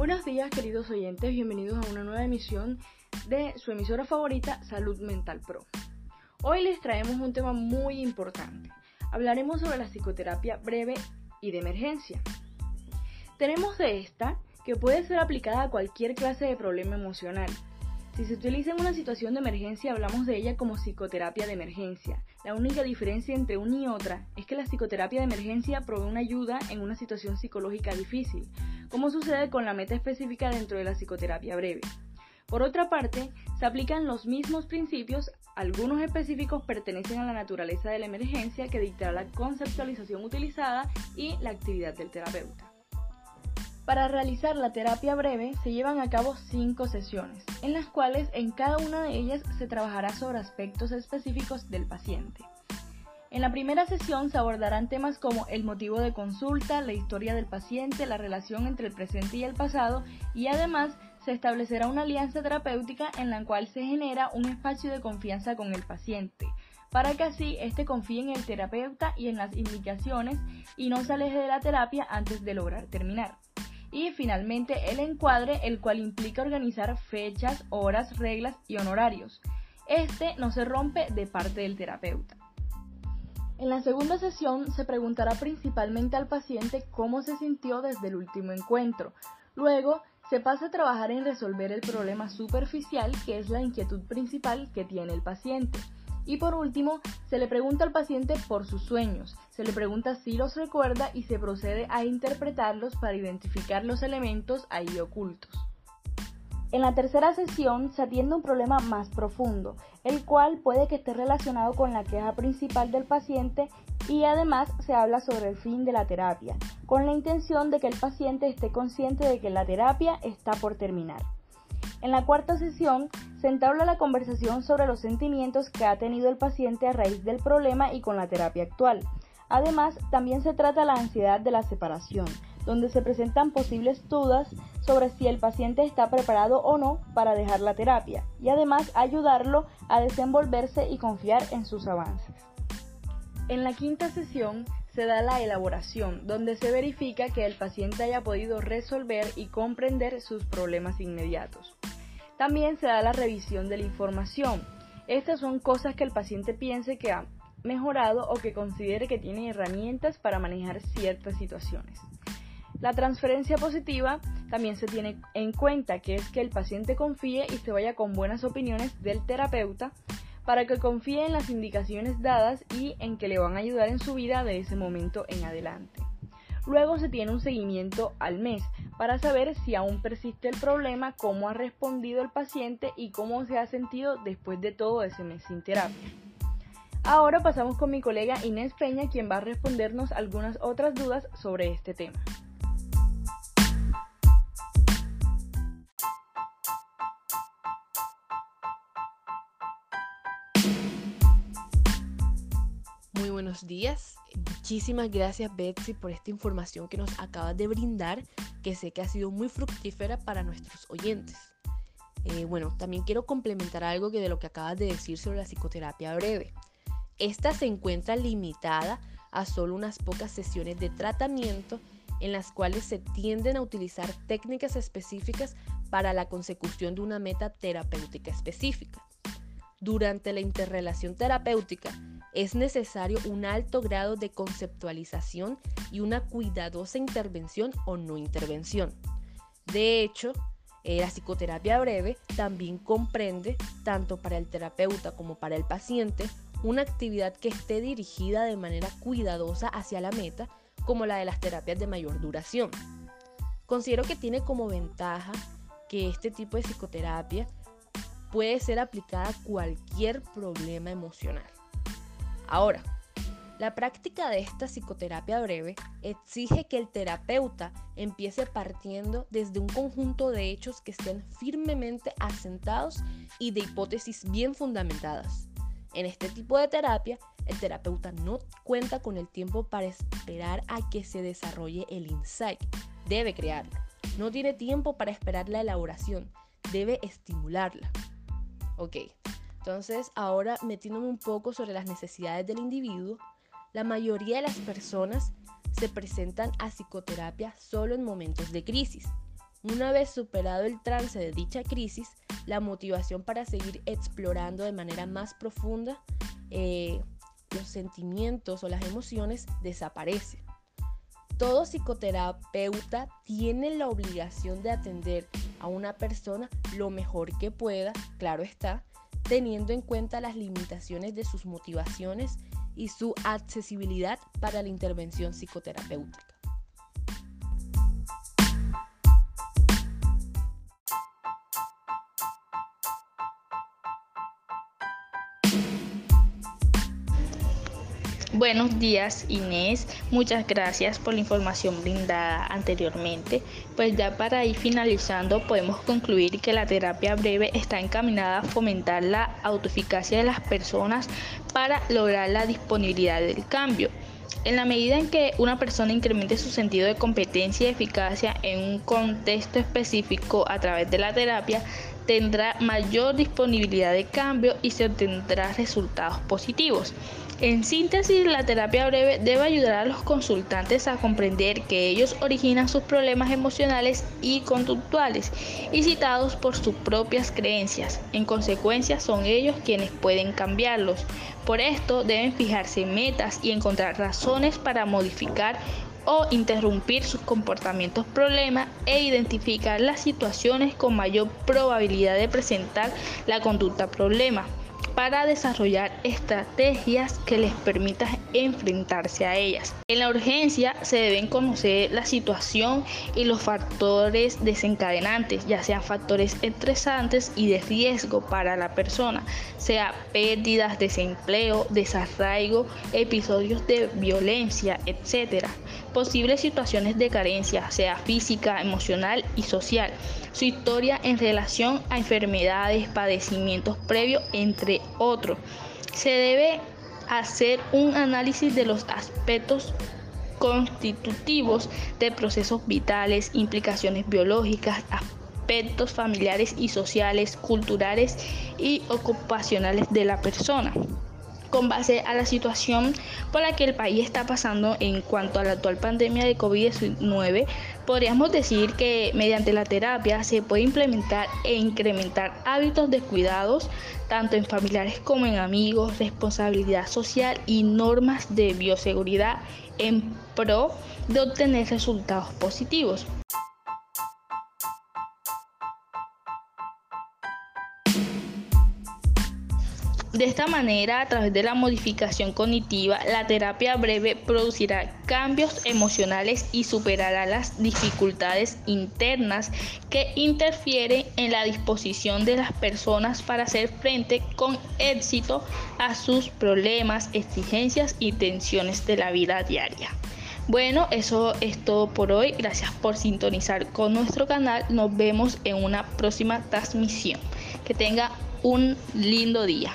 Buenos días queridos oyentes, bienvenidos a una nueva emisión de su emisora favorita Salud Mental Pro. Hoy les traemos un tema muy importante. Hablaremos sobre la psicoterapia breve y de emergencia. Tenemos de esta que puede ser aplicada a cualquier clase de problema emocional. Si se utiliza en una situación de emergencia, hablamos de ella como psicoterapia de emergencia. La única diferencia entre una y otra es que la psicoterapia de emergencia provee una ayuda en una situación psicológica difícil, como sucede con la meta específica dentro de la psicoterapia breve. Por otra parte, se aplican los mismos principios, algunos específicos pertenecen a la naturaleza de la emergencia que dictará la conceptualización utilizada y la actividad del terapeuta. Para realizar la terapia breve se llevan a cabo cinco sesiones, en las cuales en cada una de ellas se trabajará sobre aspectos específicos del paciente. En la primera sesión se abordarán temas como el motivo de consulta, la historia del paciente, la relación entre el presente y el pasado y además se establecerá una alianza terapéutica en la cual se genera un espacio de confianza con el paciente, para que así éste confíe en el terapeuta y en las indicaciones y no se aleje de la terapia antes de lograr terminar. Y finalmente el encuadre, el cual implica organizar fechas, horas, reglas y honorarios. Este no se rompe de parte del terapeuta. En la segunda sesión se preguntará principalmente al paciente cómo se sintió desde el último encuentro. Luego se pasa a trabajar en resolver el problema superficial que es la inquietud principal que tiene el paciente. Y por último, se le pregunta al paciente por sus sueños, se le pregunta si los recuerda y se procede a interpretarlos para identificar los elementos ahí ocultos. En la tercera sesión se atiende un problema más profundo, el cual puede que esté relacionado con la queja principal del paciente y además se habla sobre el fin de la terapia, con la intención de que el paciente esté consciente de que la terapia está por terminar. En la cuarta sesión se entabla la conversación sobre los sentimientos que ha tenido el paciente a raíz del problema y con la terapia actual. Además, también se trata la ansiedad de la separación, donde se presentan posibles dudas sobre si el paciente está preparado o no para dejar la terapia y además ayudarlo a desenvolverse y confiar en sus avances. En la quinta sesión se da la elaboración, donde se verifica que el paciente haya podido resolver y comprender sus problemas inmediatos. También se da la revisión de la información. Estas son cosas que el paciente piense que ha mejorado o que considere que tiene herramientas para manejar ciertas situaciones. La transferencia positiva también se tiene en cuenta, que es que el paciente confíe y se vaya con buenas opiniones del terapeuta para que confíe en las indicaciones dadas y en que le van a ayudar en su vida de ese momento en adelante. Luego se tiene un seguimiento al mes para saber si aún persiste el problema, cómo ha respondido el paciente y cómo se ha sentido después de todo ese mes sin terapia. Ahora pasamos con mi colega Inés Peña, quien va a respondernos algunas otras dudas sobre este tema. Muy buenos días. Muchísimas gracias Betsy por esta información que nos acabas de brindar, que sé que ha sido muy fructífera para nuestros oyentes. Eh, bueno, también quiero complementar algo que de lo que acabas de decir sobre la psicoterapia breve. Esta se encuentra limitada a solo unas pocas sesiones de tratamiento en las cuales se tienden a utilizar técnicas específicas para la consecución de una meta terapéutica específica. Durante la interrelación terapéutica, es necesario un alto grado de conceptualización y una cuidadosa intervención o no intervención. De hecho, eh, la psicoterapia breve también comprende, tanto para el terapeuta como para el paciente, una actividad que esté dirigida de manera cuidadosa hacia la meta, como la de las terapias de mayor duración. Considero que tiene como ventaja que este tipo de psicoterapia puede ser aplicada a cualquier problema emocional. Ahora, la práctica de esta psicoterapia breve exige que el terapeuta empiece partiendo desde un conjunto de hechos que estén firmemente asentados y de hipótesis bien fundamentadas. En este tipo de terapia, el terapeuta no cuenta con el tiempo para esperar a que se desarrolle el insight. Debe crearlo. No tiene tiempo para esperar la elaboración. Debe estimularla. Ok, entonces ahora metiéndome un poco sobre las necesidades del individuo, la mayoría de las personas se presentan a psicoterapia solo en momentos de crisis. Una vez superado el trance de dicha crisis, la motivación para seguir explorando de manera más profunda eh, los sentimientos o las emociones desaparece. Todo psicoterapeuta tiene la obligación de atender a una persona lo mejor que pueda, claro está, teniendo en cuenta las limitaciones de sus motivaciones y su accesibilidad para la intervención psicoterapéutica. Buenos días Inés, muchas gracias por la información brindada anteriormente. Pues ya para ir finalizando podemos concluir que la terapia breve está encaminada a fomentar la autoeficacia de las personas para lograr la disponibilidad del cambio. En la medida en que una persona incremente su sentido de competencia y eficacia en un contexto específico a través de la terapia, tendrá mayor disponibilidad de cambio y se obtendrá resultados positivos. En síntesis, la terapia breve debe ayudar a los consultantes a comprender que ellos originan sus problemas emocionales y conductuales y citados por sus propias creencias. En consecuencia, son ellos quienes pueden cambiarlos. Por esto, deben fijarse metas y encontrar razones para modificar o interrumpir sus comportamientos problema e identificar las situaciones con mayor probabilidad de presentar la conducta problema para desarrollar estrategias que les permitan enfrentarse a ellas. En la urgencia se deben conocer la situación y los factores desencadenantes, ya sean factores estresantes y de riesgo para la persona, sea pérdidas, desempleo, desarraigo, episodios de violencia, etc. Posibles situaciones de carencia, sea física, emocional y social. Su historia en relación a enfermedades, padecimientos previos, entre otros. Se debe hacer un análisis de los aspectos constitutivos de procesos vitales, implicaciones biológicas, aspectos familiares y sociales, culturales y ocupacionales de la persona con base a la situación por la que el país está pasando en cuanto a la actual pandemia de COVID-19, podríamos decir que mediante la terapia se puede implementar e incrementar hábitos de cuidados tanto en familiares como en amigos, responsabilidad social y normas de bioseguridad en pro de obtener resultados positivos. De esta manera, a través de la modificación cognitiva, la terapia breve producirá cambios emocionales y superará las dificultades internas que interfieren en la disposición de las personas para hacer frente con éxito a sus problemas, exigencias y tensiones de la vida diaria. Bueno, eso es todo por hoy. Gracias por sintonizar con nuestro canal. Nos vemos en una próxima transmisión. Que tenga un lindo día.